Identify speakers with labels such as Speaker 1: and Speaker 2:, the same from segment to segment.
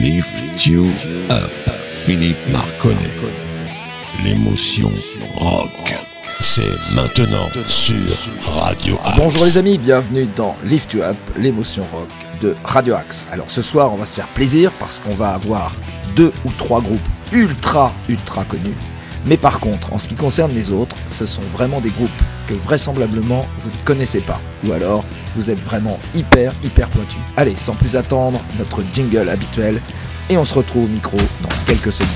Speaker 1: Lift You Up, Philippe Marconnet. L'émotion rock. C'est maintenant sur Radio Axe.
Speaker 2: Bonjour les amis, bienvenue dans Lift You Up, l'émotion rock de Radio Axe. Alors ce soir, on va se faire plaisir parce qu'on va avoir deux ou trois groupes ultra, ultra connus. Mais par contre, en ce qui concerne les autres, ce sont vraiment des groupes vraisemblablement vous ne connaissez pas. Ou alors, vous êtes vraiment hyper, hyper pointu. Allez, sans plus attendre, notre jingle habituel. Et on se retrouve au micro dans quelques secondes.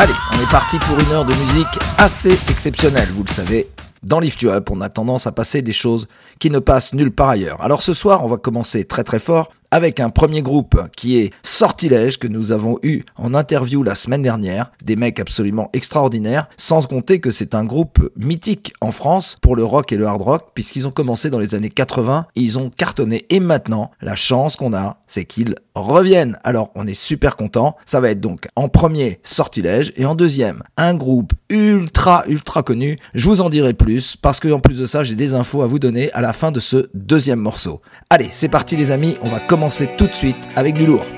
Speaker 2: Allez, on est parti pour une heure de musique assez exceptionnelle, vous le savez. Dans Lift Up, on a tendance à passer des choses qui ne passent nulle part ailleurs. Alors ce soir, on va commencer très très fort avec un premier groupe qui est Sortilège que nous avons eu en interview la semaine dernière, des mecs absolument extraordinaires, sans compter que c'est un groupe mythique en France pour le rock et le hard rock, puisqu'ils ont commencé dans les années 80, ils ont cartonné. Et maintenant, la chance qu'on a, c'est qu'ils reviennent. Alors on est super content, ça va être donc en premier Sortilège et en deuxième un groupe ultra ultra connu, je vous en dirai plus parce que en plus de ça j'ai des infos à vous donner à la fin de ce deuxième morceau. Allez, c'est parti les amis, on va commencer tout de suite avec du lourd.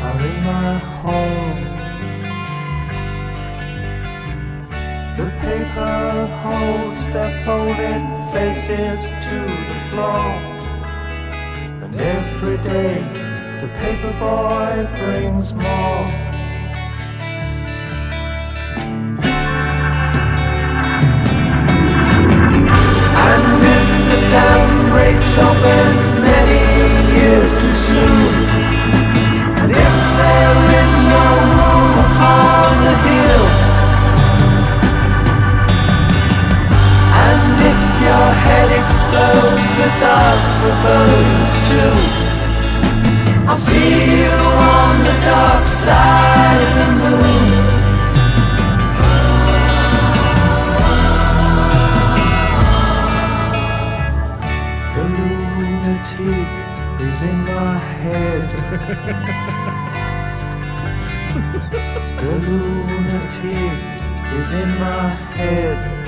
Speaker 3: are in my hall. The paper holds their folded faces to the floor. And every day the paper boy brings more. And if the dam breaks open head explodes with dark too, I'll see you on the dark side of the moon. The lunatic is in my head. the lunatic is in my head.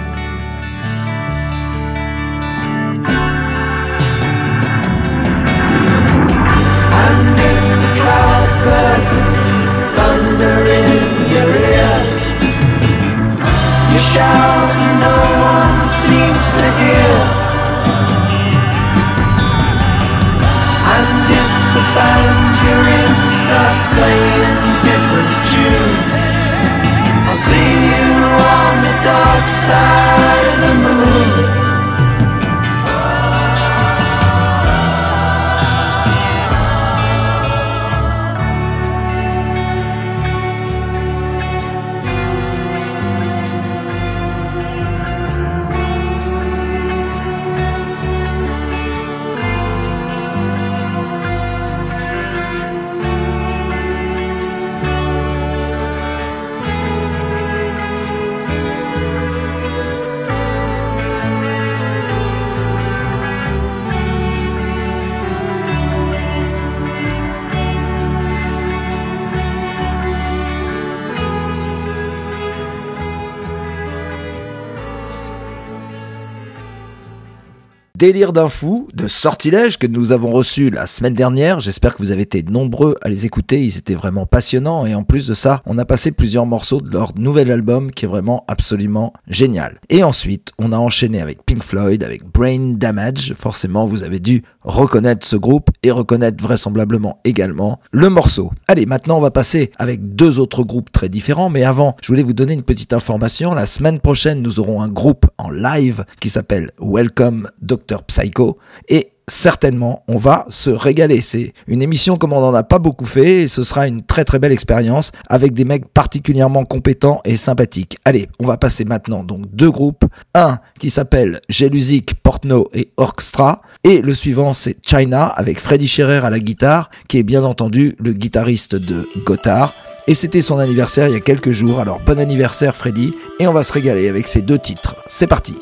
Speaker 3: To hear. And if the band you're in starts playing different tunes, I'll see you on the dark side
Speaker 2: Délire d'un fou, de sortilèges que nous avons reçus la semaine dernière. J'espère que vous avez été nombreux à les écouter. Ils étaient vraiment passionnants. Et en plus de ça, on a passé plusieurs morceaux de leur nouvel album qui est vraiment absolument génial. Et ensuite, on a enchaîné avec Pink Floyd, avec Brain Damage. Forcément, vous avez dû reconnaître ce groupe et reconnaître vraisemblablement également le morceau. Allez, maintenant, on va passer avec deux autres groupes très différents. Mais avant, je voulais vous donner une petite information. La semaine prochaine, nous aurons un groupe en live qui s'appelle Welcome Psycho et certainement on va se régaler. C'est une émission comme on n'en a pas beaucoup fait et ce sera une très très belle expérience avec des mecs particulièrement compétents et sympathiques. Allez, on va passer maintenant donc deux groupes. Un qui s'appelle Jelusic, Portno et Orchestra et le suivant c'est China avec Freddy Scherer à la guitare qui est bien entendu le guitariste de Gotthard. Et c'était son anniversaire il y a quelques jours, alors bon anniversaire Freddy, et on va se régaler avec ces deux titres. C'est parti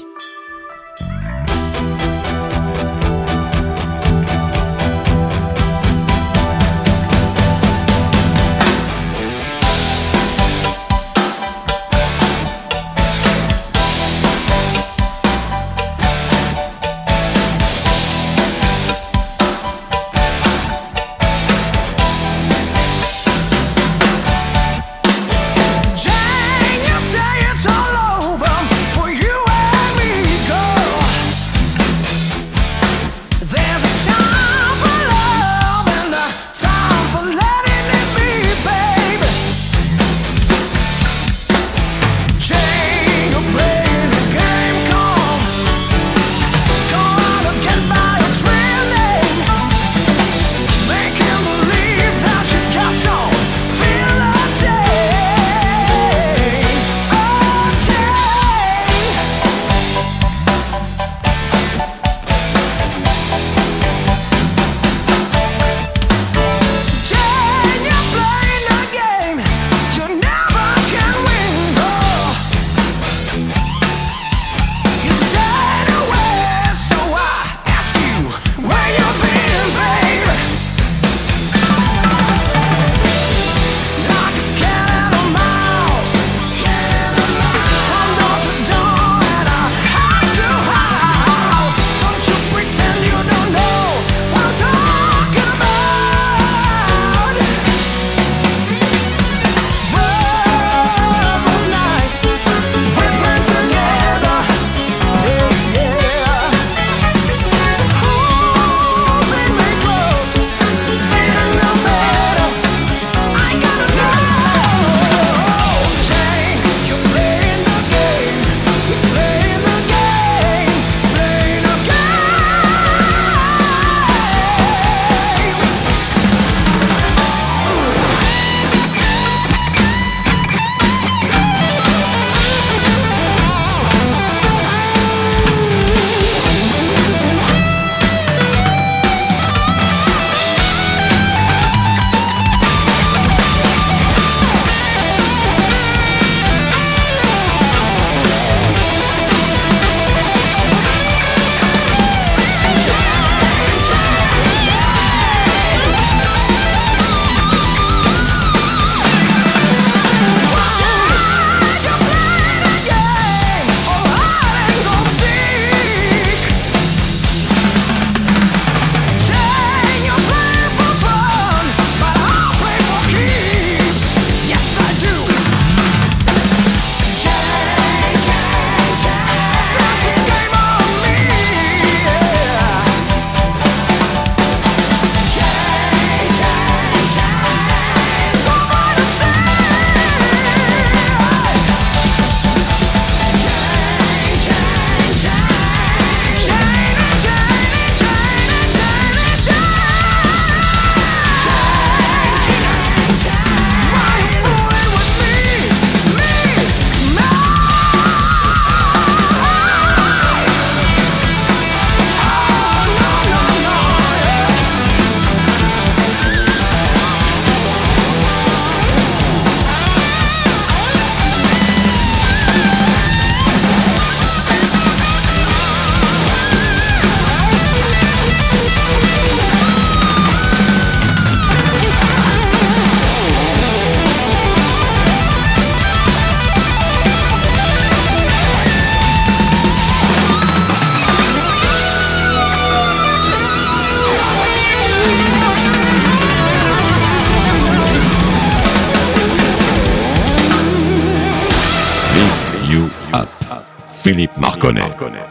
Speaker 1: Philippe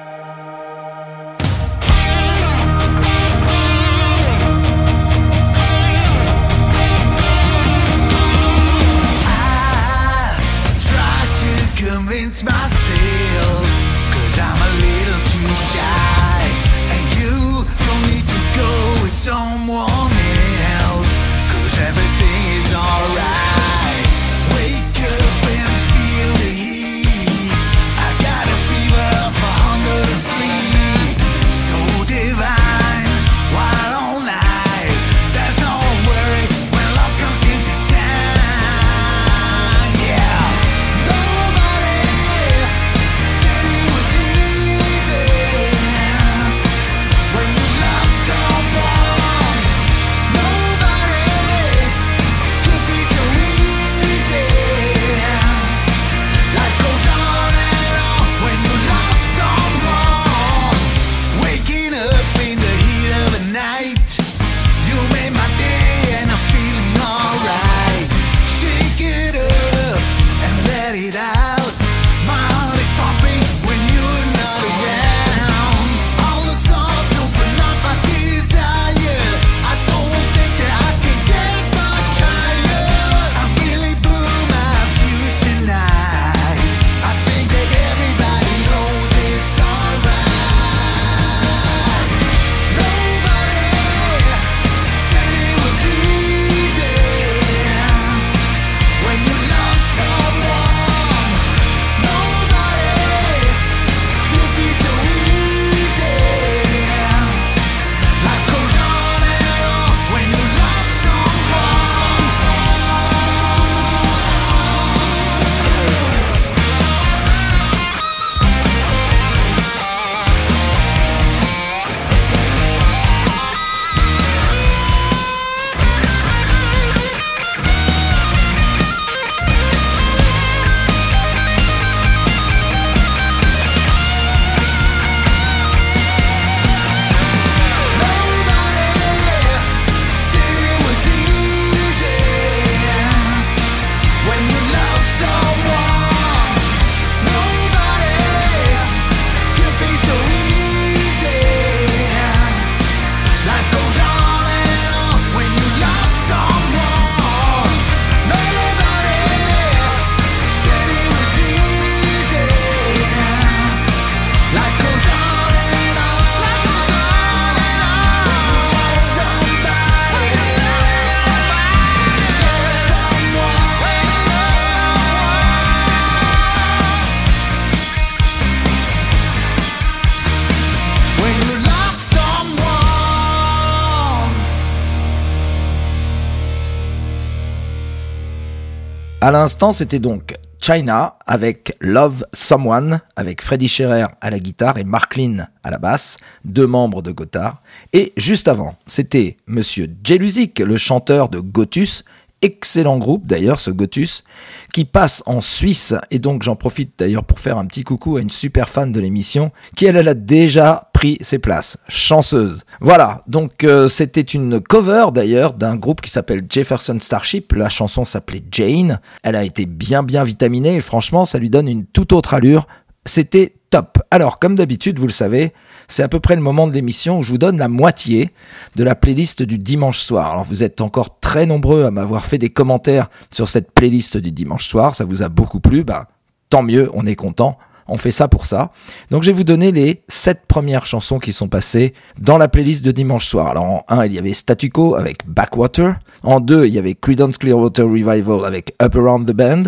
Speaker 2: À l'instant, c'était donc China avec Love Someone, avec Freddy Scherer à la guitare et Mark Lynn à la basse, deux membres de Gotthard. Et juste avant, c'était Monsieur Jelusic, le chanteur de Gotus, excellent groupe d'ailleurs ce Gotus, qui passe en Suisse, et donc j'en profite d'ailleurs pour faire un petit coucou à une super fan de l'émission, qui elle, elle a déjà pris ses places, chanceuse. Voilà, donc euh, c'était une cover d'ailleurs d'un groupe qui s'appelle Jefferson Starship, la chanson s'appelait Jane, elle a été bien bien vitaminée, et franchement ça lui donne une toute autre allure, c'était top. Alors, comme d'habitude, vous le savez, c'est à peu près le moment de l'émission où je vous donne la moitié de la playlist du dimanche soir. Alors, vous êtes encore très nombreux à m'avoir fait des commentaires sur cette playlist du dimanche soir. Ça vous a beaucoup plu. Ben, tant mieux, on est content. On fait ça pour ça. Donc, je vais vous donner les sept premières chansons qui sont passées dans la playlist de dimanche soir. Alors, en 1, il y avait Statu Quo avec Backwater. En 2, il y avait Creedence Clearwater Revival avec Up Around the Band.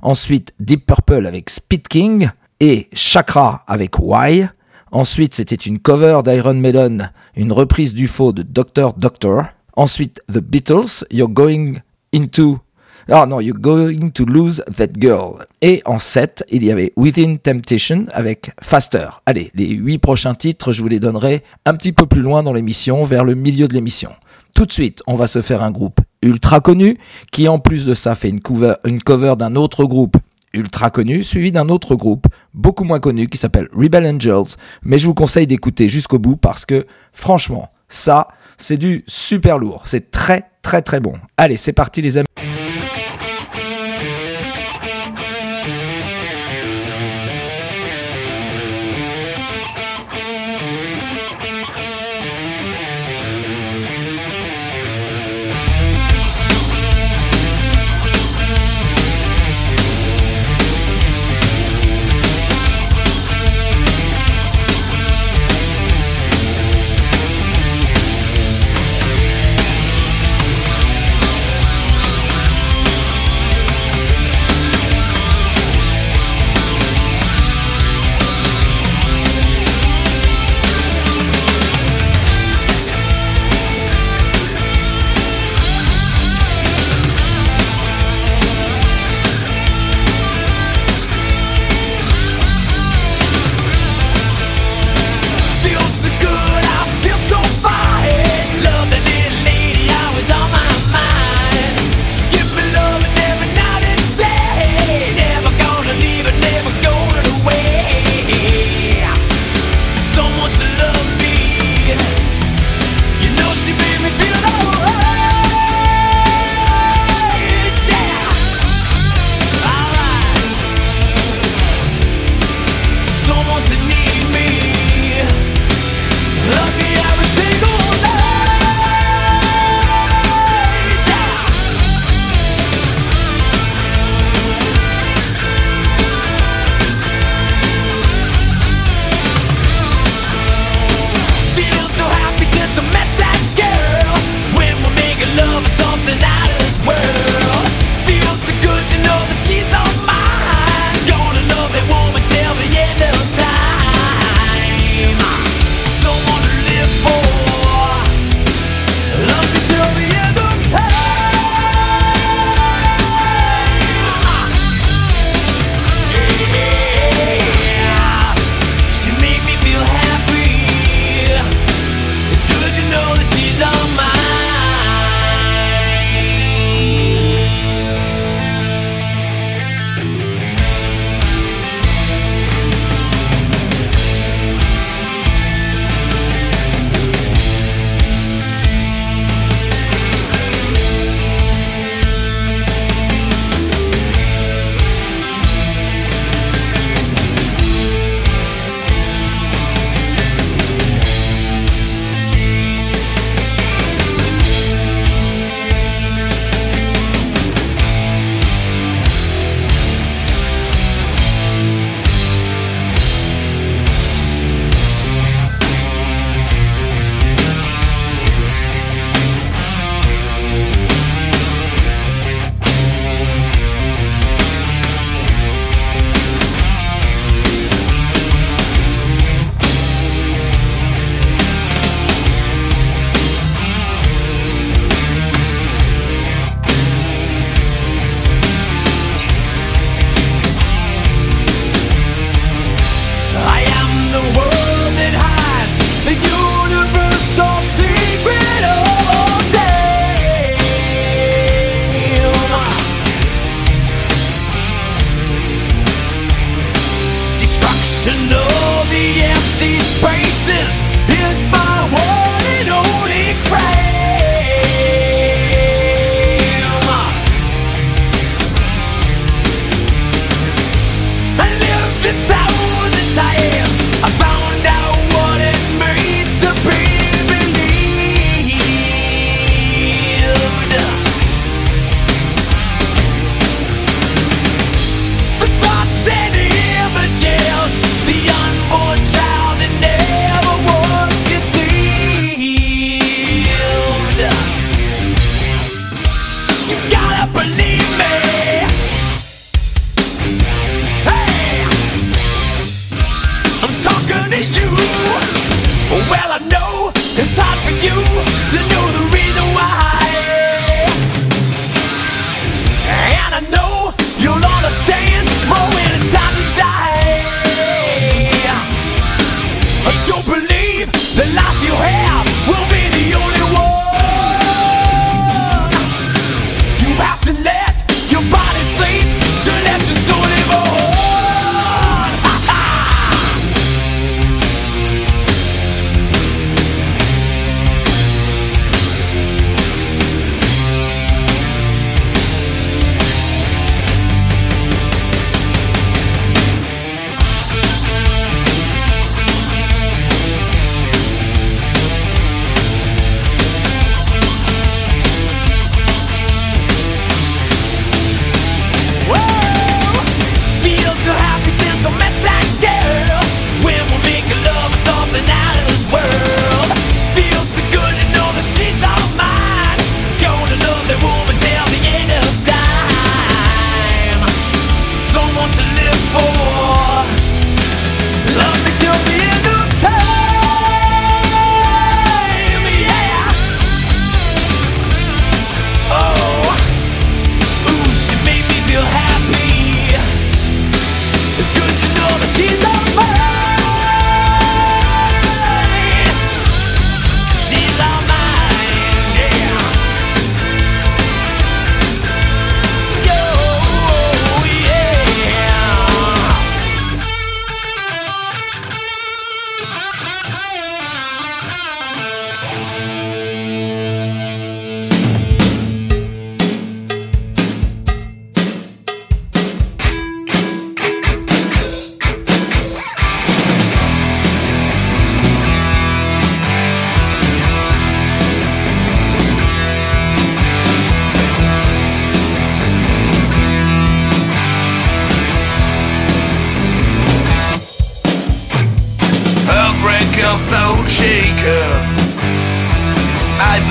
Speaker 2: Ensuite, Deep Purple avec Speed King et Chakra avec Why. Ensuite, c'était une cover d'Iron Maiden, une reprise du faux de Dr. Doctor. Ensuite, The Beatles, You're Going Into... Ah non, You're Going to Lose That Girl. Et en 7, il y avait Within Temptation avec Faster. Allez, les 8 prochains titres, je vous les donnerai un petit peu plus loin dans l'émission, vers le milieu de l'émission. Tout de suite, on va se faire un groupe ultra connu, qui en plus de ça fait une cover d'un autre groupe ultra connu, suivi d'un autre groupe beaucoup moins connu qui s'appelle Rebel Angels, mais je vous conseille d'écouter jusqu'au bout parce que franchement, ça, c'est du super lourd, c'est très très très bon. Allez, c'est parti les amis.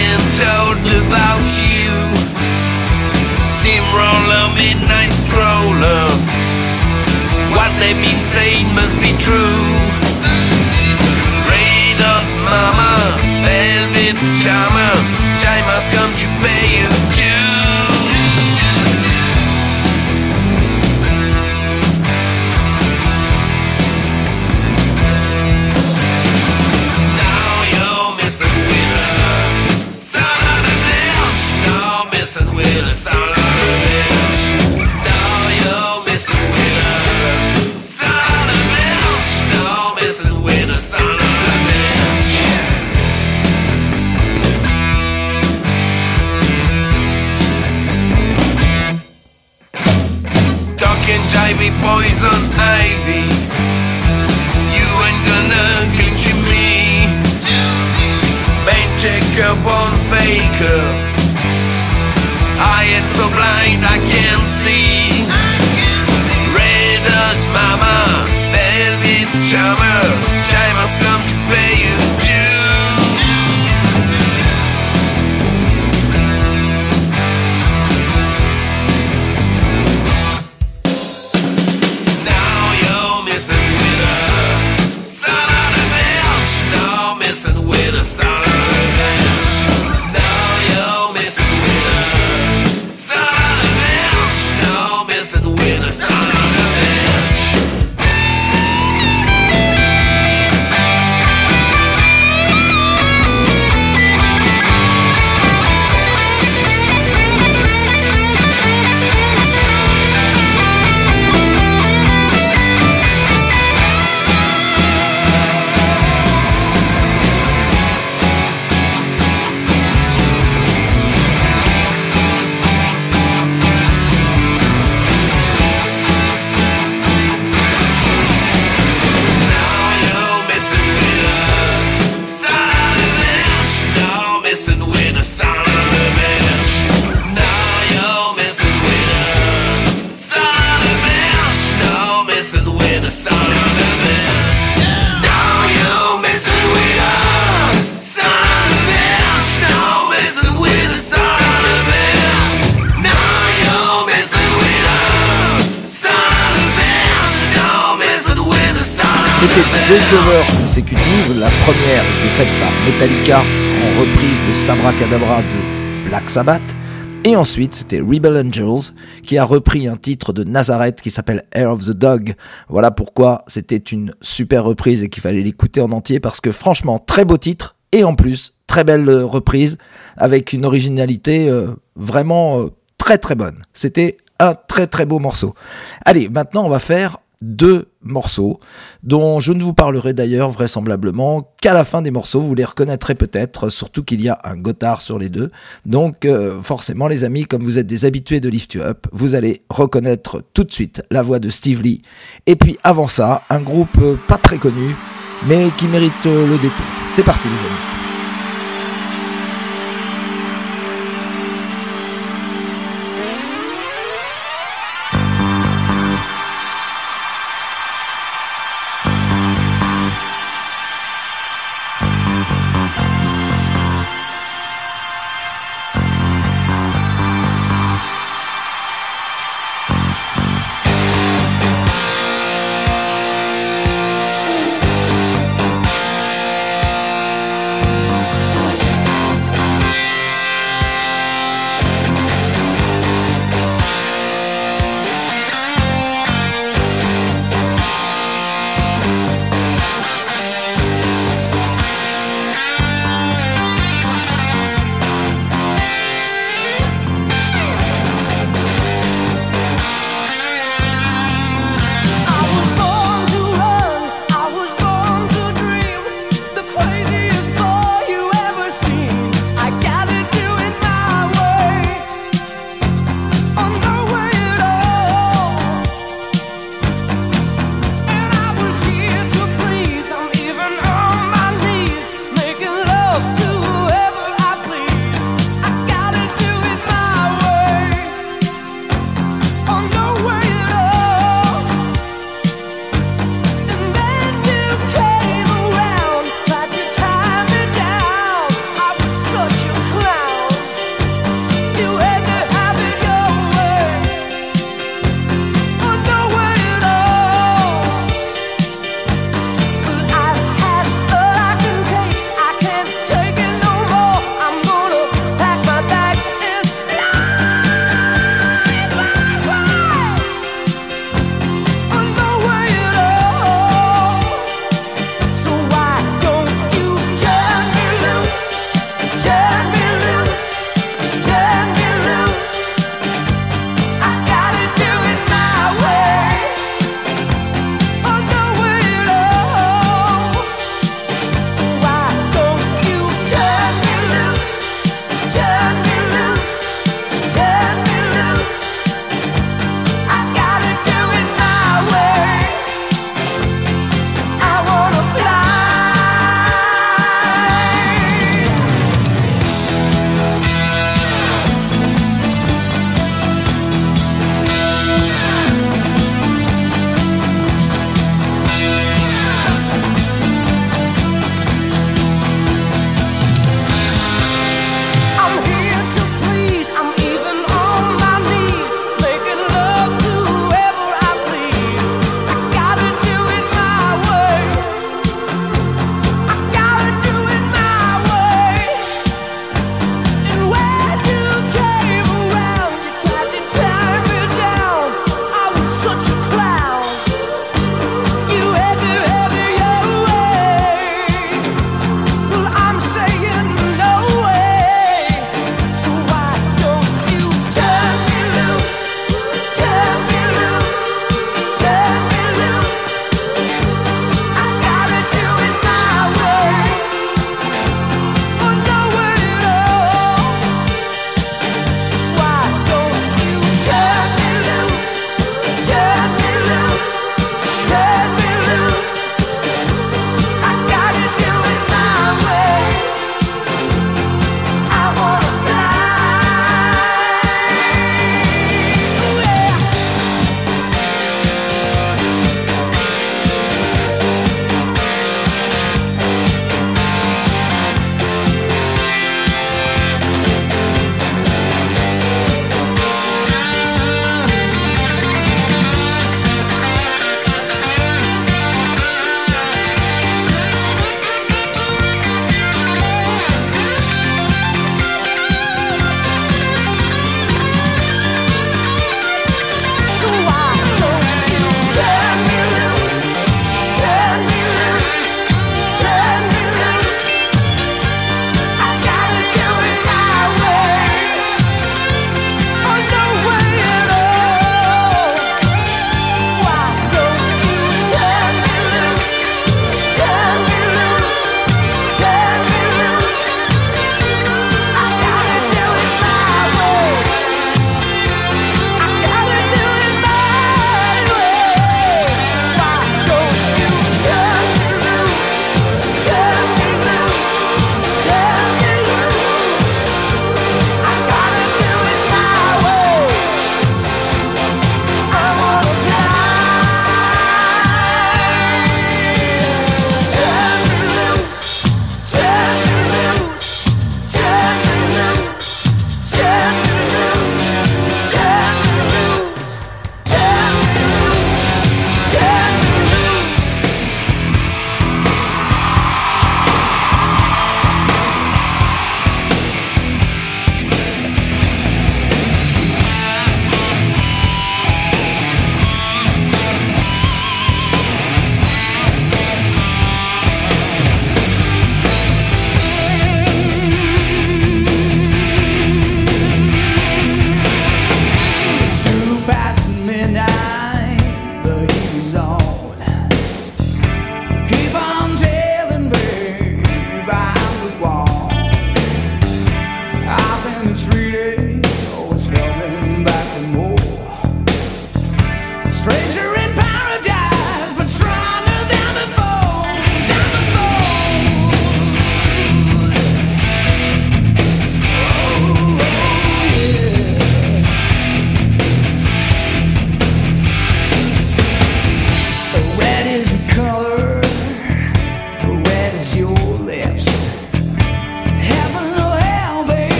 Speaker 4: been told about you. Steamroller, midnight stroller. What they've been saying must be true. Rain on mama, velvet charmer. Time has come to little song.
Speaker 2: Deux covers consécutives. La première était faite par Metallica en reprise de Sabra Cadabra de Black Sabbath. Et ensuite, c'était Rebel Angels qui a repris un titre de Nazareth qui s'appelle Air of the Dog. Voilà pourquoi c'était une super reprise et qu'il fallait l'écouter en entier parce que franchement, très beau titre et en plus, très belle euh, reprise avec une originalité euh, vraiment euh, très très bonne. C'était un très très beau morceau. Allez, maintenant on va faire deux morceaux dont je ne vous parlerai d'ailleurs vraisemblablement qu'à la fin des morceaux. Vous les reconnaîtrez peut-être, surtout qu'il y a un Gotthard sur les deux. Donc forcément les amis, comme vous êtes des habitués de Lift You Up, vous allez reconnaître tout de suite la voix de Steve Lee. Et puis avant ça, un groupe pas très connu, mais qui mérite le détour. C'est parti les amis.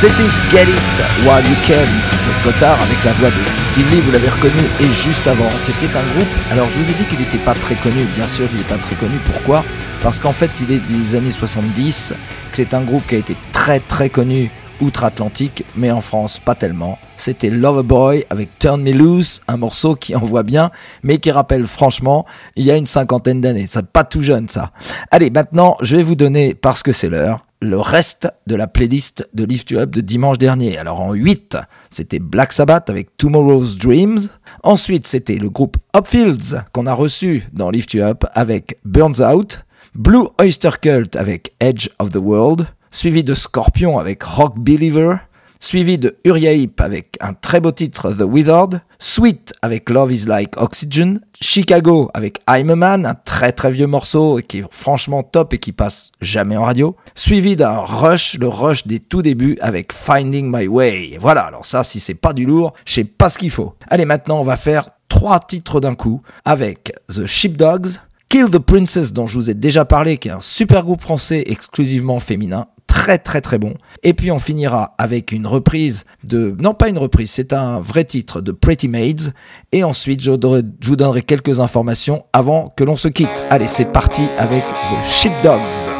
Speaker 2: C'était Get It While You Can de Cotard avec la voix de Steve vous l'avez reconnu, et juste avant, c'était un groupe. Alors je vous ai dit qu'il n'était pas très connu, bien sûr il n'est pas très connu, pourquoi? Parce qu'en fait il est des années 70, que c'est un groupe qui a été très très connu outre-Atlantique, mais en France pas tellement. C'était Loverboy avec Turn Me Loose, un morceau qui envoie bien, mais qui rappelle franchement il y a une cinquantaine d'années. C'est pas tout jeune ça. Allez, maintenant je vais vous donner, parce que c'est l'heure, le reste de la playlist de Lift You Up de dimanche dernier. Alors en 8, c'était Black Sabbath avec Tomorrow's Dreams. Ensuite, c'était le groupe Upfields qu'on a reçu dans Lift You Up avec Burns Out. Blue Oyster Cult avec Edge of the World. Suivi de Scorpion avec Rock Believer suivi de Uriah Heep avec un très beau titre The Withered, Sweet avec Love is Like Oxygen, Chicago avec I'm a Man, un très très vieux morceau qui est franchement top et qui passe jamais en radio, suivi d'un Rush, le Rush des tout débuts avec Finding My Way. Voilà, alors ça si c'est pas du lourd, je sais pas ce qu'il faut. Allez maintenant on va faire trois titres d'un coup avec The Sheepdogs, Kill the Princess dont je vous ai déjà parlé, qui est un super groupe français exclusivement féminin, très très très bon. Et puis on finira avec une reprise de... Non pas une reprise, c'est un vrai titre de Pretty Maids. Et ensuite je, vous donnerai quelques informations avant que l'on se quitte. Allez c'est parti avec The Sheepdogs.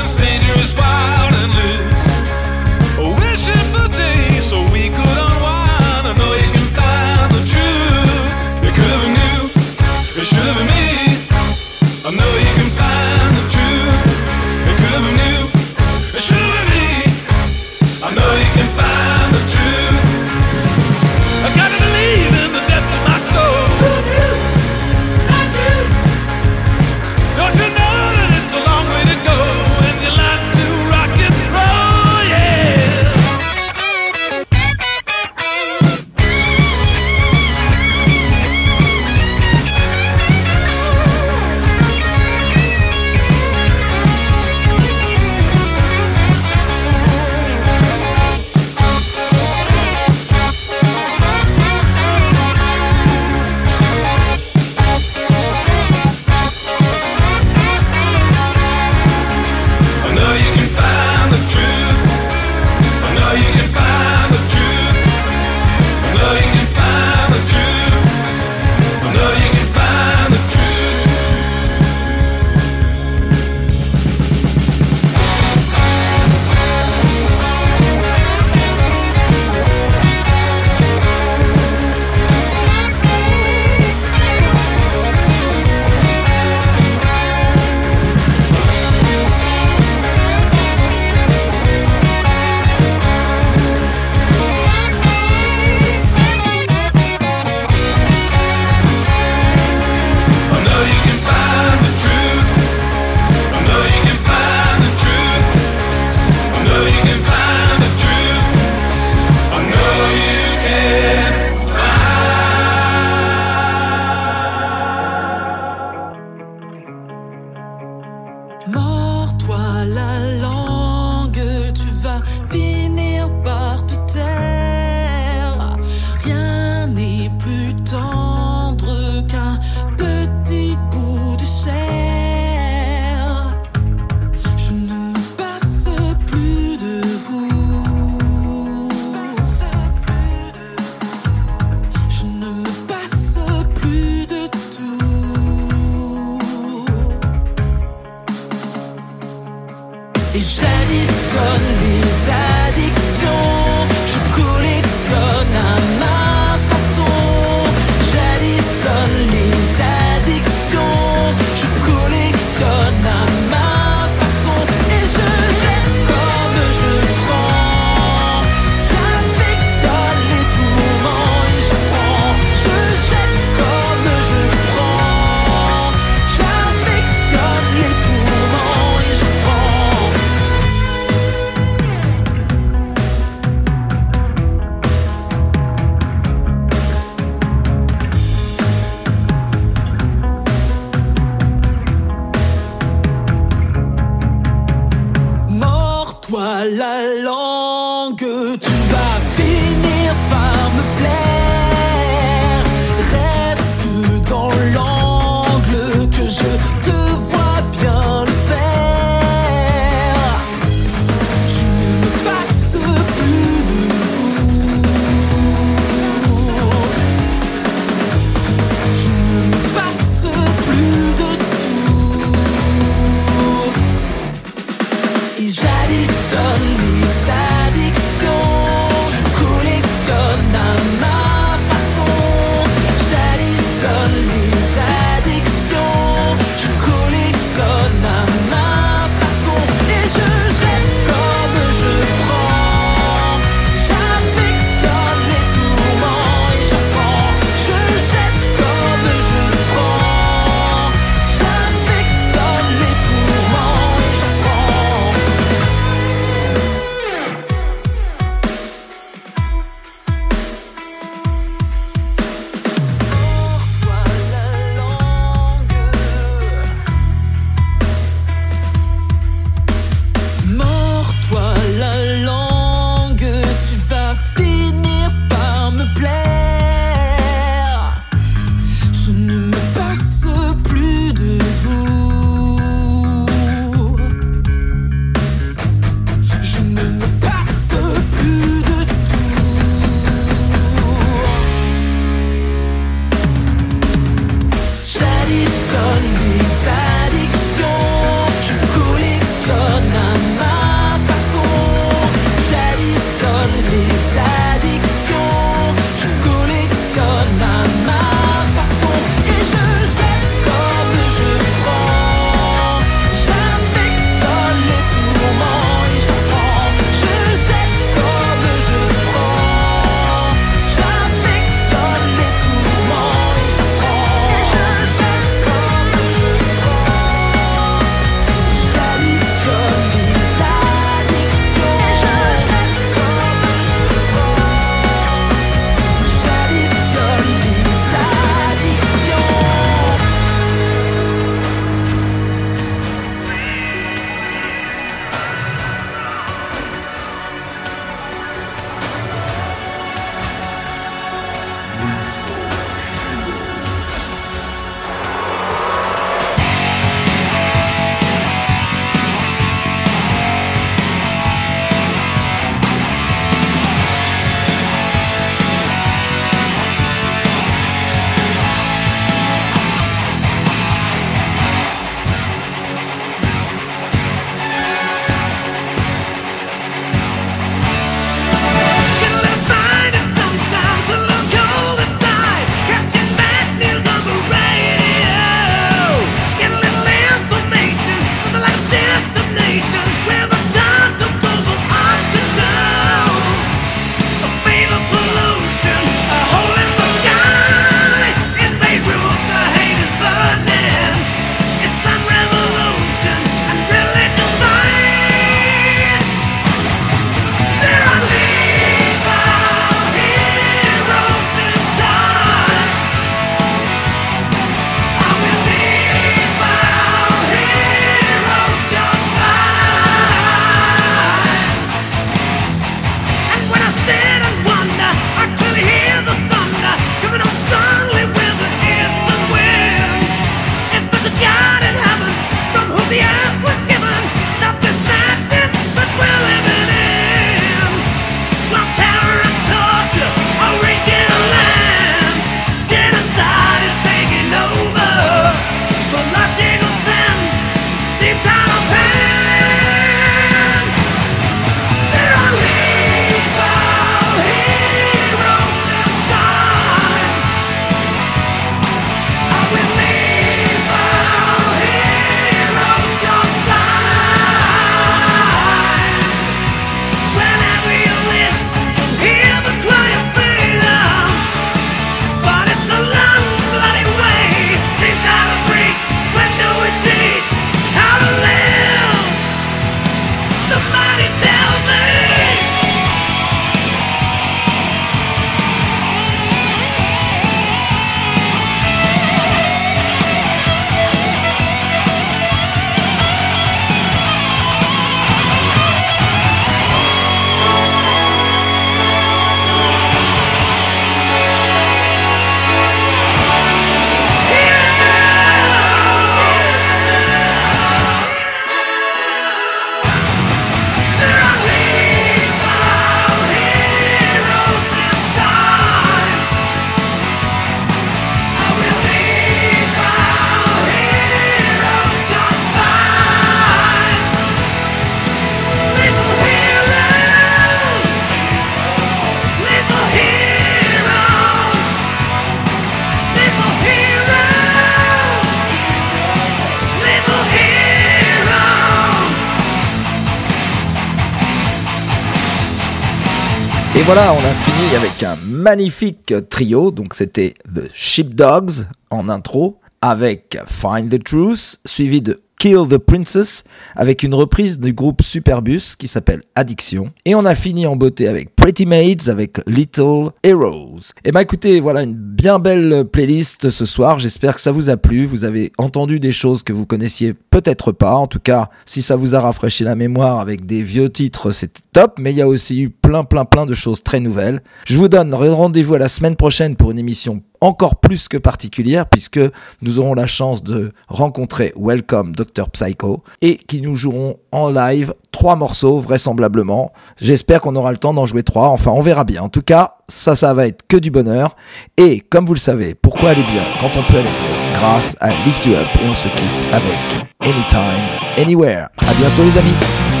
Speaker 2: Voilà, on a fini avec un magnifique trio. Donc c'était The Sheepdogs en intro avec Find the Truth, suivi de Kill the Princess avec une reprise du groupe Superbus qui s'appelle Addiction. Et on a fini en beauté avec Pretty Maids avec Little Heroes. Et eh bah ben, écoutez, voilà une bien belle playlist ce soir. J'espère que ça vous a plu. Vous avez entendu des choses que vous connaissiez peut-être pas. En tout cas, si ça vous a rafraîchi la mémoire avec des vieux titres, c'est top. Mais il y a aussi eu plein, plein, plein de choses très nouvelles. Je vous donne rendez-vous à la semaine prochaine pour une émission encore plus que particulière puisque nous aurons la chance de rencontrer Welcome Dr Psycho et qui nous joueront en live trois morceaux vraisemblablement. J'espère qu'on aura le temps d'en jouer trois, enfin on verra bien. En tout cas, ça ça va être que du bonheur et comme vous le savez, pourquoi aller bien quand on peut aller mieux grâce à Lift You Up et on se quitte avec Anytime, Anywhere. À bientôt les amis.